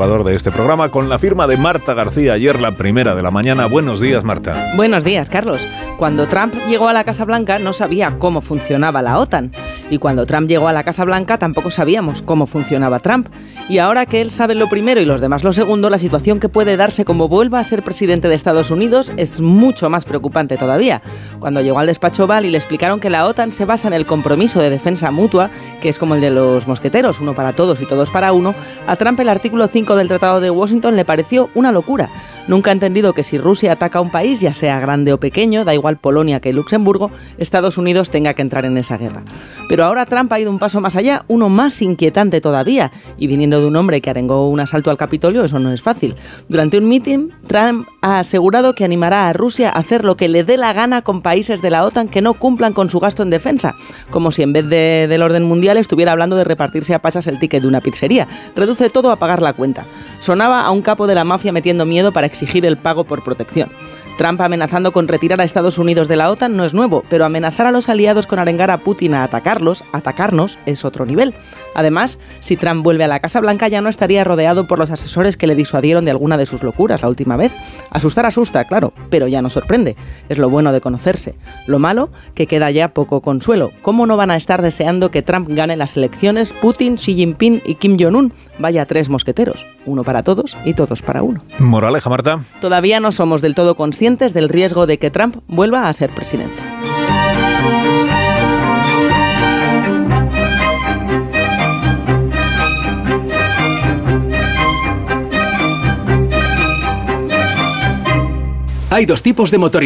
de este programa, con la firma de Marta García, ayer la primera de la mañana. Buenos días, Marta. Buenos días, Carlos. Cuando Trump llegó a la Casa Blanca no sabía cómo funcionaba la OTAN. Y cuando Trump llegó a la Casa Blanca tampoco sabíamos cómo funcionaba Trump. Y ahora que él sabe lo primero y los demás lo segundo, la situación que puede darse como vuelva a ser presidente de Estados Unidos es mucho más preocupante todavía. Cuando llegó al despacho Oval y le explicaron que la OTAN se basa en el compromiso de defensa mutua, que es como el de los mosqueteros, uno para todos y todos para uno, a Trump el artículo 5 del Tratado de Washington le pareció una locura. Nunca ha entendido que si Rusia ataca a un país, ya sea grande o pequeño, da igual Polonia que Luxemburgo, Estados Unidos tenga que entrar en esa guerra. Pero ahora Trump ha ido un paso más allá, uno más inquietante todavía, y viniendo de un hombre que arengó un asalto al Capitolio, eso no es fácil. Durante un meeting, Trump ha asegurado que animará a Rusia a hacer lo que le dé la gana con países de la OTAN que no cumplan con su gasto en defensa, como si en vez de, del orden mundial estuviera hablando de repartirse a pasas el ticket de una pizzería. Reduce todo a pagar la cuenta. Sonaba a un capo de la mafia metiendo miedo para exigir el pago por protección. Trump amenazando con retirar a Estados Unidos de la OTAN no es nuevo, pero amenazar a los aliados con arengar a Putin a atacarlos, atacarnos, es otro nivel. Además, si Trump vuelve a la Casa Blanca ya no estaría rodeado por los asesores que le disuadieron de alguna de sus locuras la última vez. Asustar asusta, claro, pero ya no sorprende. Es lo bueno de conocerse. Lo malo, que queda ya poco consuelo. ¿Cómo no van a estar deseando que Trump gane las elecciones Putin, Xi Jinping y Kim Jong-un? Vaya tres mosqueteros. Uno para todos y todos para uno. Moraleja, Marta. Todavía no somos del todo del riesgo de que Trump vuelva a ser presidente. Hay dos tipos de motoristas.